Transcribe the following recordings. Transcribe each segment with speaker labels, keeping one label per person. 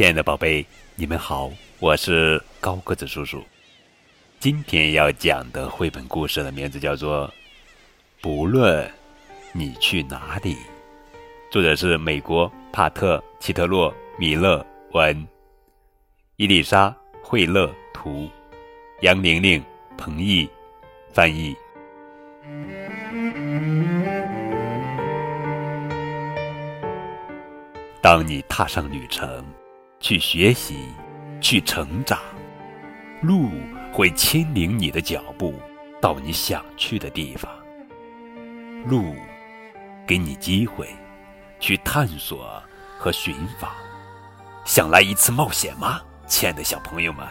Speaker 1: 亲爱的宝贝，你们好，我是高个子叔叔。今天要讲的绘本故事的名字叫做《不论你去哪里》，作者是美国帕特·齐特洛·米勒文，伊丽莎·惠勒图，杨玲玲、彭毅翻译。当你踏上旅程。去学习，去成长，路会牵领你的脚步到你想去的地方。路给你机会去探索和寻访。想来一次冒险吗，亲爱的小朋友们？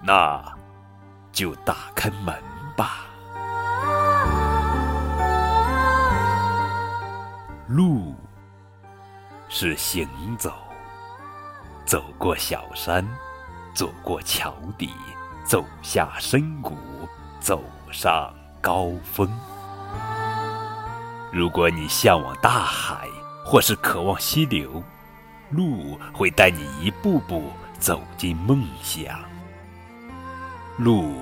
Speaker 1: 那就打开门吧。路是行走。走过小山，走过桥底，走下深谷，走上高峰。如果你向往大海，或是渴望溪流，路会带你一步步走进梦想。路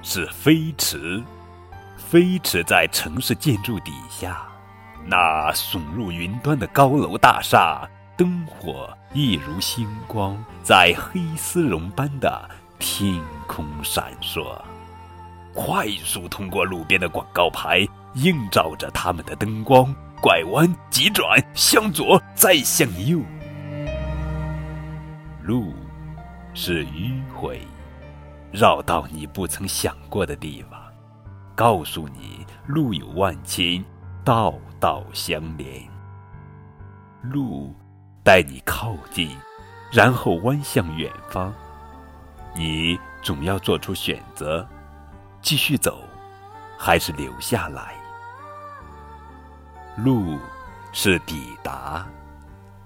Speaker 1: 是飞驰，飞驰在城市建筑底下，那耸入云端的高楼大厦。灯火一如星光，在黑丝绒般的天空闪烁，快速通过路边的广告牌，映照着他们的灯光。拐弯、急转、向左，再向右。路是迂回，绕到你不曾想过的地方，告诉你路有万千，道道相连。路。带你靠近，然后弯向远方。你总要做出选择：继续走，还是留下来？路是抵达，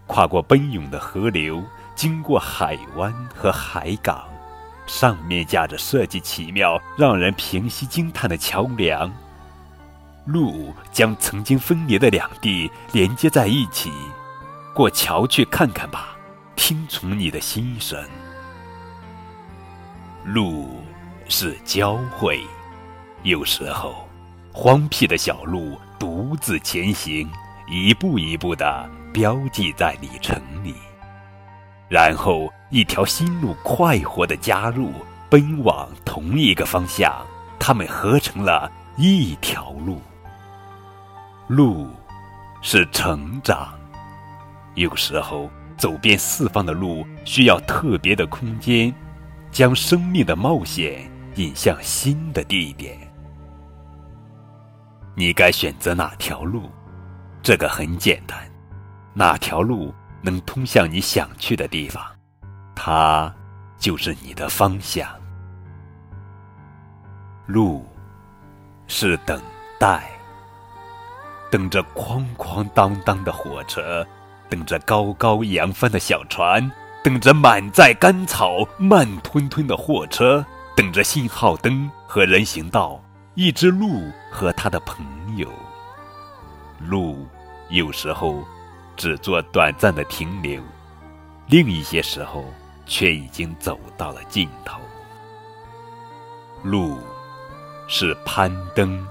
Speaker 1: 跨过奔涌的河流，经过海湾和海港，上面架着设计奇妙、让人平息惊叹的桥梁。路将曾经分离的两地连接在一起。过桥去看看吧，听从你的心声。路是交汇，有时候荒僻的小路独自前行，一步一步的标记在里程里。然后一条新路快活的加入，奔往同一个方向，它们合成了一条路。路是成长。有时候，走遍四方的路需要特别的空间，将生命的冒险引向新的地点。你该选择哪条路？这个很简单，哪条路能通向你想去的地方，它就是你的方向。路是等待，等着哐哐当当的火车。等着高高扬帆的小船，等着满载干草慢吞吞的货车，等着信号灯和人行道，一只鹿和他的朋友。鹿有时候只做短暂的停留，另一些时候却已经走到了尽头。鹿是攀登，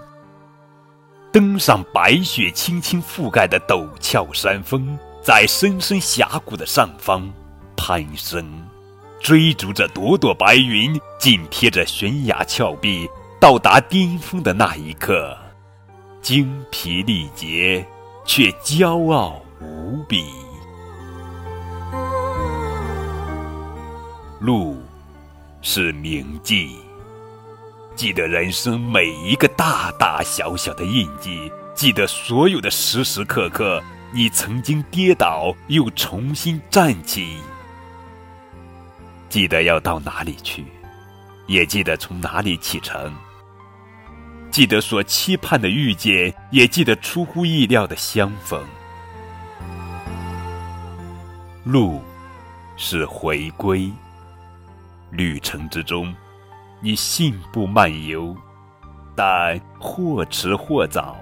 Speaker 1: 登上白雪轻轻覆盖的陡峭山峰。在深深峡谷的上方攀升，追逐着朵朵白云，紧贴着悬崖峭壁，到达巅峰的那一刻，精疲力竭，却骄傲无比。路是铭记，记得人生每一个大大小小的印记，记得所有的时时刻刻。你曾经跌倒，又重新站起。记得要到哪里去，也记得从哪里启程。记得所期盼的遇见，也记得出乎意料的相逢。路是回归，旅程之中，你信步漫游，但或迟或早，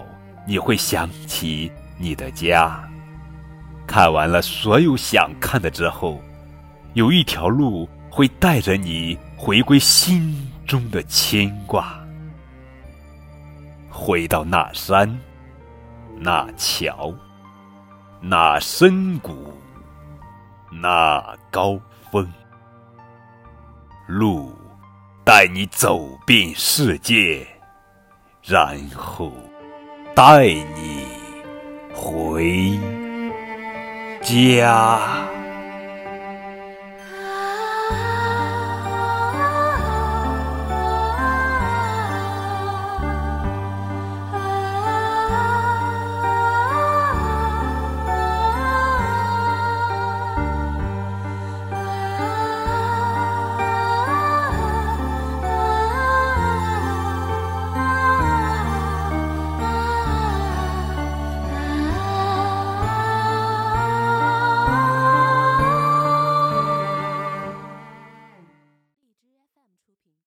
Speaker 1: 你会想起。你的家，看完了所有想看的之后，有一条路会带着你回归心中的牵挂，回到那山、那桥、那深谷、那高峰。路带你走遍世界，然后带你回家。